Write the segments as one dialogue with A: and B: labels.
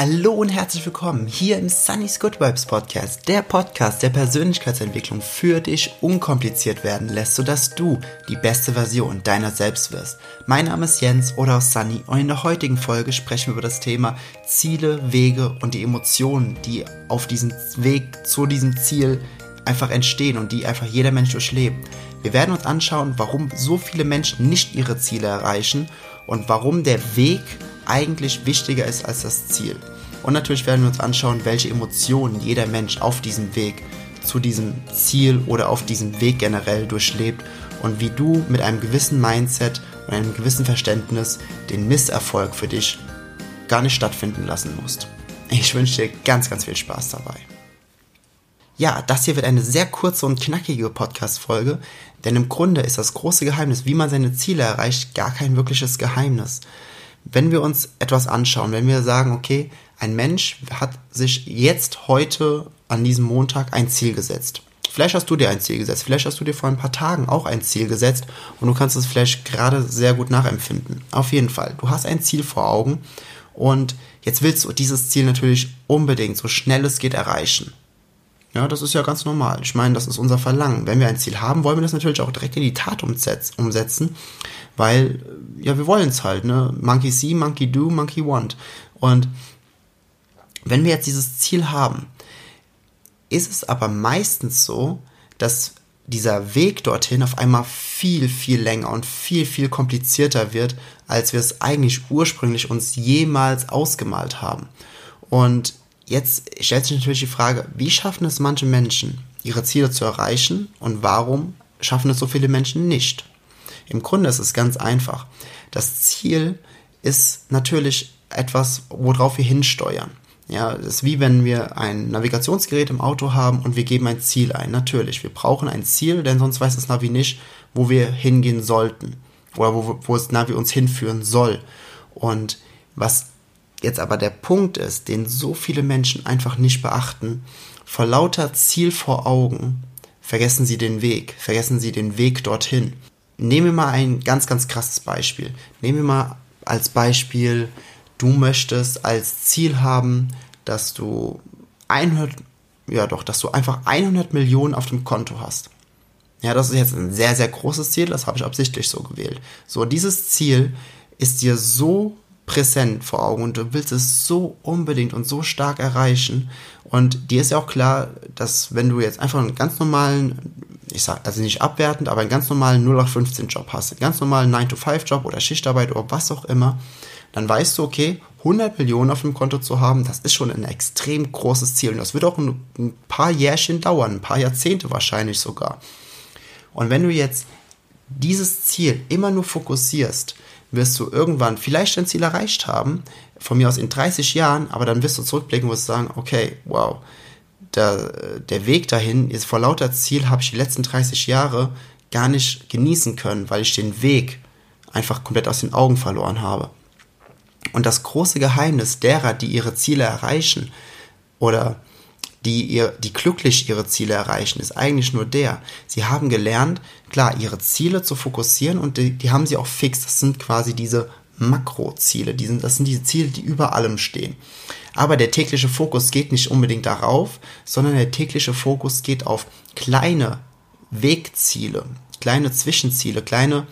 A: Hallo und herzlich willkommen hier im Sunny's Good Vibes Podcast, der Podcast, der Persönlichkeitsentwicklung für dich unkompliziert werden lässt, sodass du die beste Version deiner selbst wirst. Mein Name ist Jens oder auch Sunny und in der heutigen Folge sprechen wir über das Thema Ziele, Wege und die Emotionen, die auf diesem Weg zu diesem Ziel einfach entstehen und die einfach jeder Mensch durchlebt. Wir werden uns anschauen, warum so viele Menschen nicht ihre Ziele erreichen und warum der Weg eigentlich wichtiger ist als das Ziel. Und natürlich werden wir uns anschauen, welche Emotionen jeder Mensch auf diesem Weg zu diesem Ziel oder auf diesem Weg generell durchlebt und wie du mit einem gewissen Mindset und einem gewissen Verständnis den Misserfolg für dich gar nicht stattfinden lassen musst. Ich wünsche dir ganz, ganz viel Spaß dabei. Ja, das hier wird eine sehr kurze und knackige Podcast-Folge, denn im Grunde ist das große Geheimnis, wie man seine Ziele erreicht, gar kein wirkliches Geheimnis wenn wir uns etwas anschauen, wenn wir sagen, okay, ein Mensch hat sich jetzt heute an diesem Montag ein Ziel gesetzt. Vielleicht hast du dir ein Ziel gesetzt, vielleicht hast du dir vor ein paar Tagen auch ein Ziel gesetzt und du kannst es vielleicht gerade sehr gut nachempfinden. Auf jeden Fall, du hast ein Ziel vor Augen und jetzt willst du dieses Ziel natürlich unbedingt so schnell es geht erreichen. Ja, das ist ja ganz normal. Ich meine, das ist unser Verlangen. Wenn wir ein Ziel haben, wollen wir das natürlich auch direkt in die Tat umsetzen, weil, ja, wir wollen es halt, ne? Monkey see, monkey do, monkey want. Und wenn wir jetzt dieses Ziel haben, ist es aber meistens so, dass dieser Weg dorthin auf einmal viel, viel länger und viel, viel komplizierter wird, als wir es eigentlich ursprünglich uns jemals ausgemalt haben. Und Jetzt stellt sich natürlich die Frage, wie schaffen es manche Menschen, ihre Ziele zu erreichen und warum schaffen es so viele Menschen nicht? Im Grunde ist es ganz einfach. Das Ziel ist natürlich etwas, worauf wir hinsteuern. Ja, es ist wie wenn wir ein Navigationsgerät im Auto haben und wir geben ein Ziel ein. Natürlich, wir brauchen ein Ziel, denn sonst weiß das Navi nicht, wo wir hingehen sollten oder wo, wo das Navi uns hinführen soll. Und was Jetzt aber der Punkt ist, den so viele Menschen einfach nicht beachten, vor lauter Ziel vor Augen vergessen sie den Weg, vergessen sie den Weg dorthin. Nehmen wir mal ein ganz, ganz krasses Beispiel. Nehmen wir mal als Beispiel, du möchtest als Ziel haben, dass du 100, ja doch, dass du einfach 100 Millionen auf dem Konto hast. Ja, das ist jetzt ein sehr, sehr großes Ziel, das habe ich absichtlich so gewählt. So, dieses Ziel ist dir so präsent vor Augen und du willst es so unbedingt und so stark erreichen. Und dir ist ja auch klar, dass wenn du jetzt einfach einen ganz normalen, ich sag also nicht abwertend, aber einen ganz normalen 0815 Job hast, einen ganz normalen 9-to-5 Job oder Schichtarbeit oder was auch immer, dann weißt du, okay, 100 Millionen auf dem Konto zu haben, das ist schon ein extrem großes Ziel. Und das wird auch ein, ein paar Jährchen dauern, ein paar Jahrzehnte wahrscheinlich sogar. Und wenn du jetzt dieses Ziel immer nur fokussierst, wirst du irgendwann vielleicht dein Ziel erreicht haben, von mir aus in 30 Jahren, aber dann wirst du zurückblicken und wirst sagen, okay, wow, der, der Weg dahin ist vor lauter Ziel habe ich die letzten 30 Jahre gar nicht genießen können, weil ich den Weg einfach komplett aus den Augen verloren habe. Und das große Geheimnis derer, die ihre Ziele erreichen oder die, ihr, die glücklich ihre Ziele erreichen, ist eigentlich nur der. Sie haben gelernt, klar, ihre Ziele zu fokussieren und die, die haben sie auch fix. Das sind quasi diese Makroziele. Die sind, das sind diese Ziele, die über allem stehen. Aber der tägliche Fokus geht nicht unbedingt darauf, sondern der tägliche Fokus geht auf kleine Wegziele, kleine Zwischenziele, kleine,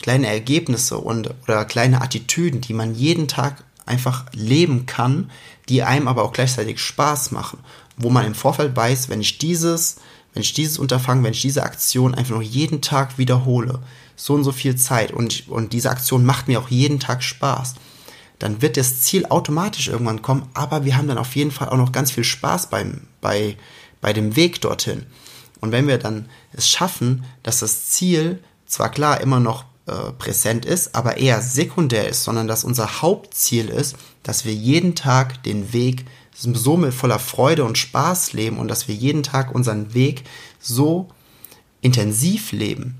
A: kleine Ergebnisse und, oder kleine Attitüden, die man jeden Tag einfach leben kann, die einem aber auch gleichzeitig Spaß machen wo man im Vorfeld weiß, wenn ich dieses, wenn ich dieses Unterfangen, wenn ich diese Aktion einfach nur jeden Tag wiederhole, so und so viel Zeit und, und diese Aktion macht mir auch jeden Tag Spaß, dann wird das Ziel automatisch irgendwann kommen, aber wir haben dann auf jeden Fall auch noch ganz viel Spaß beim, bei, bei dem Weg dorthin. Und wenn wir dann es schaffen, dass das Ziel zwar klar immer noch äh, präsent ist, aber eher sekundär ist, sondern dass unser Hauptziel ist, dass wir jeden Tag den Weg so mit voller Freude und Spaß leben und dass wir jeden Tag unseren Weg so intensiv leben,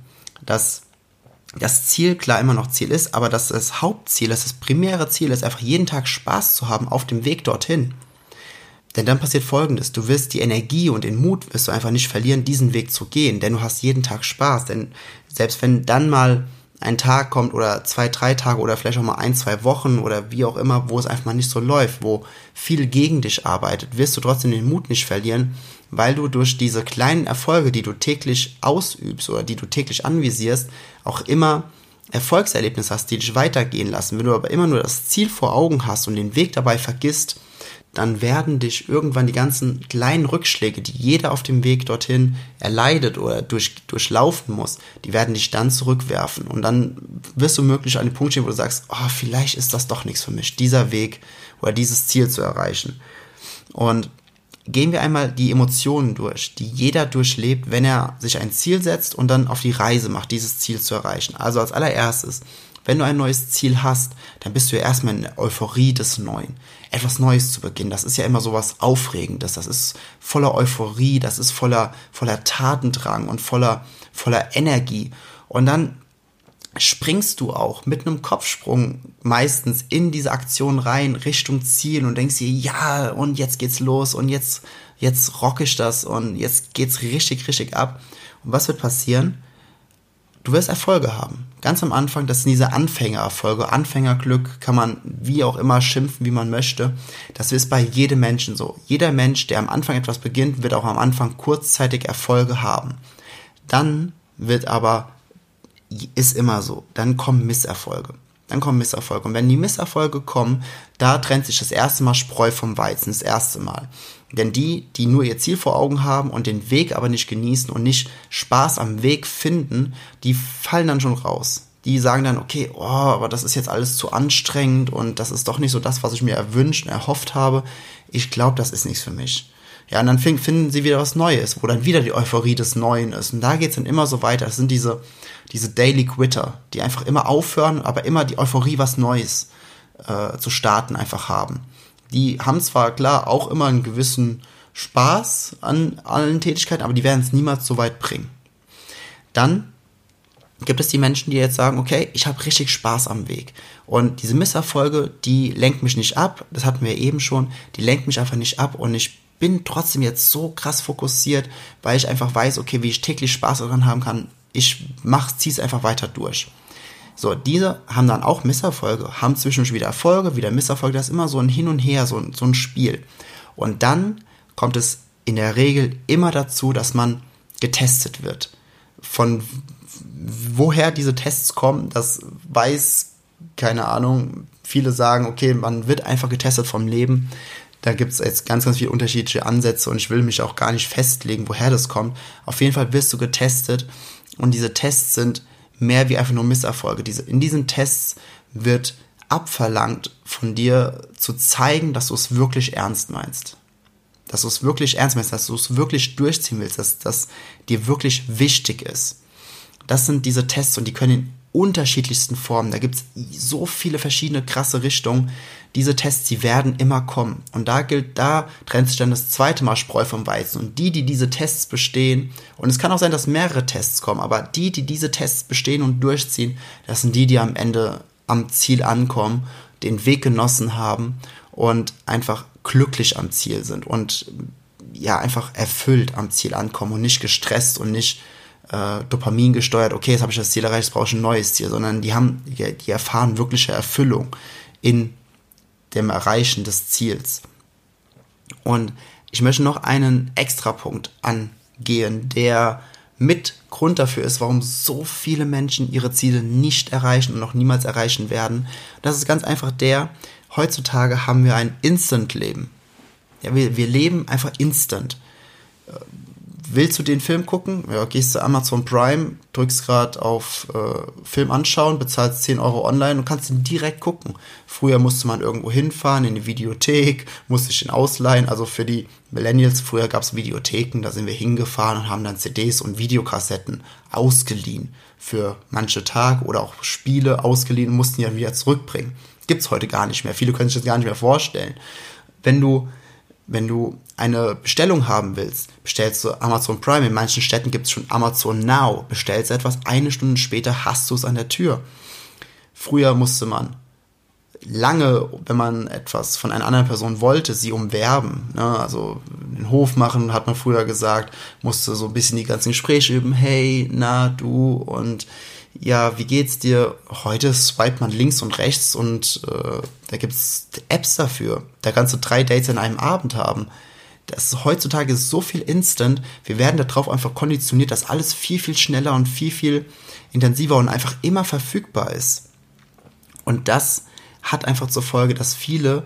A: dass das Ziel klar immer noch Ziel ist, aber dass das Hauptziel, dass das primäre Ziel ist, einfach jeden Tag Spaß zu haben auf dem Weg dorthin. Denn dann passiert folgendes, du wirst die Energie und den Mut wirst du einfach nicht verlieren, diesen Weg zu gehen, denn du hast jeden Tag Spaß, denn selbst wenn dann mal ein Tag kommt oder zwei, drei Tage oder vielleicht auch mal ein, zwei Wochen oder wie auch immer, wo es einfach mal nicht so läuft, wo viel gegen dich arbeitet, wirst du trotzdem den Mut nicht verlieren, weil du durch diese kleinen Erfolge, die du täglich ausübst oder die du täglich anvisierst, auch immer Erfolgserlebnisse hast, die dich weitergehen lassen. Wenn du aber immer nur das Ziel vor Augen hast und den Weg dabei vergisst, dann werden dich irgendwann die ganzen kleinen Rückschläge, die jeder auf dem Weg dorthin erleidet oder durch, durchlaufen muss, die werden dich dann zurückwerfen. Und dann wirst du möglich an den Punkt stehen, wo du sagst, oh, vielleicht ist das doch nichts für mich, dieser Weg oder dieses Ziel zu erreichen. Und gehen wir einmal die Emotionen durch, die jeder durchlebt, wenn er sich ein Ziel setzt und dann auf die Reise macht, dieses Ziel zu erreichen. Also als allererstes, wenn du ein neues Ziel hast, dann bist du ja erstmal in Euphorie des Neuen. Etwas Neues zu beginnen, das ist ja immer so was Aufregendes, das ist voller Euphorie, das ist voller, voller Tatendrang und voller, voller Energie. Und dann springst du auch mit einem Kopfsprung meistens in diese Aktion rein, Richtung Ziel und denkst dir, ja, und jetzt geht's los und jetzt, jetzt rock ich das und jetzt geht's richtig, richtig ab. Und was wird passieren? Du wirst Erfolge haben. Ganz am Anfang, das sind diese Anfängererfolge. Anfängerglück kann man wie auch immer schimpfen, wie man möchte. Das ist bei jedem Menschen so. Jeder Mensch, der am Anfang etwas beginnt, wird auch am Anfang kurzzeitig Erfolge haben. Dann wird aber ist immer so. Dann kommen Misserfolge. Dann kommen Misserfolge. Und wenn die Misserfolge kommen, da trennt sich das erste Mal Spreu vom Weizen, das erste Mal. Denn die, die nur ihr Ziel vor Augen haben und den Weg aber nicht genießen und nicht Spaß am Weg finden, die fallen dann schon raus. Die sagen dann, okay, oh, aber das ist jetzt alles zu anstrengend und das ist doch nicht so das, was ich mir erwünscht und erhofft habe. Ich glaube, das ist nichts für mich. Ja, und dann finden sie wieder was Neues, wo dann wieder die Euphorie des Neuen ist. Und da geht's dann immer so weiter. Das sind diese, diese Daily Quitter, die einfach immer aufhören, aber immer die Euphorie, was Neues äh, zu starten, einfach haben. Die haben zwar klar auch immer einen gewissen Spaß an allen Tätigkeiten, aber die werden es niemals so weit bringen. Dann gibt es die Menschen, die jetzt sagen, okay, ich habe richtig Spaß am Weg. Und diese Misserfolge, die lenkt mich nicht ab, das hatten wir eben schon, die lenkt mich einfach nicht ab und ich bin trotzdem jetzt so krass fokussiert, weil ich einfach weiß, okay, wie ich täglich Spaß daran haben kann, ich mach, zieh's einfach weiter durch. So, diese haben dann auch Misserfolge, haben zwischendurch wieder Erfolge, wieder Misserfolge, das ist immer so ein Hin und Her, so, so ein Spiel. Und dann kommt es in der Regel immer dazu, dass man getestet wird. Von woher diese Tests kommen, das weiß, keine Ahnung, viele sagen, okay, man wird einfach getestet vom Leben. Da gibt es jetzt ganz, ganz viele unterschiedliche Ansätze und ich will mich auch gar nicht festlegen, woher das kommt. Auf jeden Fall wirst du getestet und diese Tests sind mehr wie einfach nur Misserfolge. Diese, in diesen Tests wird abverlangt von dir zu zeigen, dass du es wirklich ernst meinst. Dass du es wirklich ernst meinst, dass du es wirklich durchziehen willst, dass das dir wirklich wichtig ist. Das sind diese Tests und die können unterschiedlichsten Formen. Da gibt es so viele verschiedene krasse Richtungen. Diese Tests, die werden immer kommen. Und da gilt, da trennt sich dann das zweite Mal Spreu vom Weizen. Und die, die diese Tests bestehen, und es kann auch sein, dass mehrere Tests kommen, aber die, die diese Tests bestehen und durchziehen, das sind die, die am Ende am Ziel ankommen, den Weg genossen haben und einfach glücklich am Ziel sind und ja, einfach erfüllt am Ziel ankommen und nicht gestresst und nicht äh, Dopamin gesteuert, okay, jetzt habe ich das Ziel erreicht, jetzt brauche ich ein neues Ziel, sondern die haben, die, die erfahren wirkliche Erfüllung in dem Erreichen des Ziels. Und ich möchte noch einen extra Punkt angehen, der mit Grund dafür ist, warum so viele Menschen ihre Ziele nicht erreichen und noch niemals erreichen werden. Das ist ganz einfach der, heutzutage haben wir ein Instant-Leben. Ja, wir, wir leben einfach instant willst du den Film gucken? Ja, gehst du Amazon Prime, drückst gerade auf äh, Film anschauen, bezahlst 10 Euro online und kannst ihn direkt gucken. Früher musste man irgendwo hinfahren, in die Videothek, musste ich ihn ausleihen. Also für die Millennials, früher gab es Videotheken, da sind wir hingefahren und haben dann CDs und Videokassetten ausgeliehen für manche Tage oder auch Spiele ausgeliehen und mussten die dann wieder zurückbringen. Gibt's heute gar nicht mehr. Viele können sich das gar nicht mehr vorstellen. Wenn du wenn du eine Bestellung haben willst, bestellst du Amazon Prime. In manchen Städten gibt es schon Amazon Now. Bestellst etwas, eine Stunde später hast du es an der Tür. Früher musste man lange, wenn man etwas von einer anderen Person wollte, sie umwerben. Ne? Also den Hof machen, hat man früher gesagt, musste so ein bisschen die ganzen Gespräche üben. Hey, na, du und ja, wie geht's dir? Heute swipet man links und rechts und äh, da gibt's Apps dafür. Da kannst du drei Dates in einem Abend haben. Das ist heutzutage so viel instant. Wir werden darauf einfach konditioniert, dass alles viel, viel schneller und viel, viel intensiver und einfach immer verfügbar ist. Und das hat einfach zur Folge, dass viele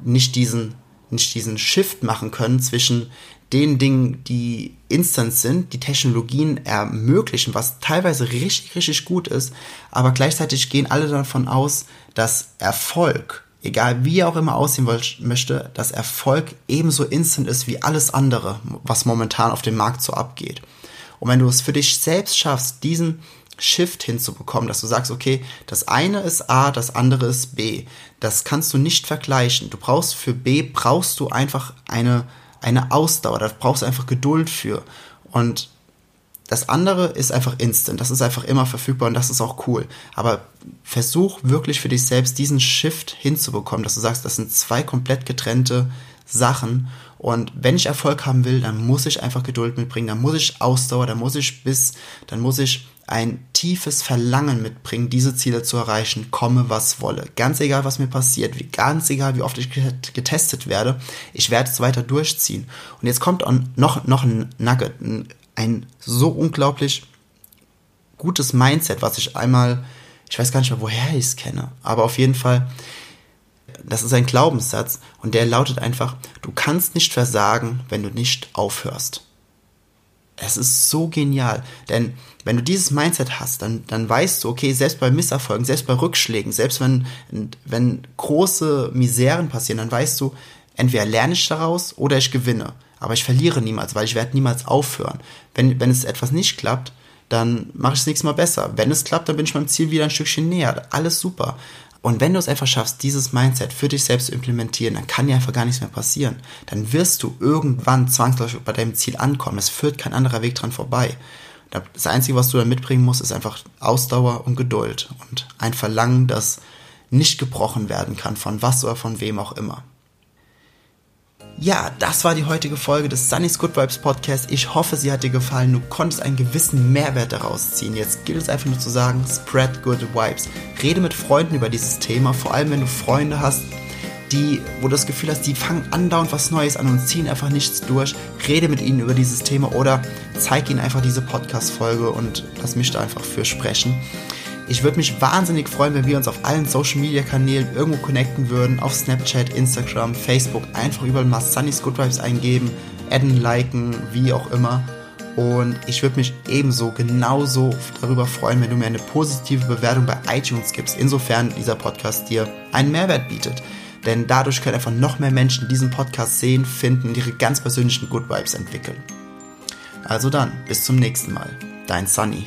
A: nicht diesen, nicht diesen Shift machen können zwischen den Dingen, die instant sind, die Technologien ermöglichen, was teilweise richtig, richtig gut ist, aber gleichzeitig gehen alle davon aus, dass Erfolg, egal wie er auch immer aussehen möchte, dass Erfolg ebenso instant ist wie alles andere, was momentan auf dem Markt so abgeht. Und wenn du es für dich selbst schaffst, diesen Shift hinzubekommen, dass du sagst, okay, das eine ist A, das andere ist B. Das kannst du nicht vergleichen. Du brauchst für B brauchst du einfach eine eine Ausdauer, da brauchst du einfach Geduld für. Und das andere ist einfach instant, das ist einfach immer verfügbar und das ist auch cool. Aber versuch wirklich für dich selbst diesen Shift hinzubekommen, dass du sagst, das sind zwei komplett getrennte Sachen. Und wenn ich Erfolg haben will, dann muss ich einfach Geduld mitbringen, dann muss ich Ausdauer, dann muss ich Biss, dann muss ich ein tiefes Verlangen mitbringen, diese Ziele zu erreichen, komme was wolle. Ganz egal, was mir passiert, wie ganz egal, wie oft ich getestet werde, ich werde es weiter durchziehen. Und jetzt kommt noch, noch ein Nugget, ein, ein so unglaublich gutes Mindset, was ich einmal, ich weiß gar nicht mehr, woher ich es kenne, aber auf jeden Fall, das ist ein Glaubenssatz und der lautet einfach, du kannst nicht versagen, wenn du nicht aufhörst. Es ist so genial, denn wenn du dieses Mindset hast, dann, dann weißt du, okay, selbst bei Misserfolgen, selbst bei Rückschlägen, selbst wenn, wenn große Miseren passieren, dann weißt du, entweder lerne ich daraus oder ich gewinne. Aber ich verliere niemals, weil ich werde niemals aufhören. Wenn, wenn es etwas nicht klappt, dann mache ich es nächstes Mal besser. Wenn es klappt, dann bin ich meinem Ziel wieder ein Stückchen näher. Alles super. Und wenn du es einfach schaffst, dieses Mindset für dich selbst zu implementieren, dann kann dir einfach gar nichts mehr passieren. Dann wirst du irgendwann zwangsläufig bei deinem Ziel ankommen. Es führt kein anderer Weg dran vorbei. Das Einzige, was du dann mitbringen musst, ist einfach Ausdauer und Geduld und ein Verlangen, das nicht gebrochen werden kann, von was oder von wem auch immer. Ja, das war die heutige Folge des Sunny's Good Vibes Podcast. Ich hoffe, sie hat dir gefallen. Du konntest einen gewissen Mehrwert daraus ziehen. Jetzt gilt es einfach nur zu sagen, spread good vibes. Rede mit Freunden über dieses Thema, vor allem wenn du Freunde hast, die, wo du das Gefühl hast, die fangen andauernd was Neues an und ziehen einfach nichts durch. Rede mit ihnen über dieses Thema oder zeig ihnen einfach diese Podcast-Folge und lass mich da einfach für sprechen. Ich würde mich wahnsinnig freuen, wenn wir uns auf allen Social Media Kanälen irgendwo connecten würden. Auf Snapchat, Instagram, Facebook. Einfach überall mal Sunny's Good Vibes eingeben, adden, liken, wie auch immer. Und ich würde mich ebenso genauso darüber freuen, wenn du mir eine positive Bewertung bei iTunes gibst, insofern dieser Podcast dir einen Mehrwert bietet. Denn dadurch können einfach noch mehr Menschen diesen Podcast sehen, finden und ihre ganz persönlichen Good Vibes entwickeln. Also dann, bis zum nächsten Mal. Dein Sunny.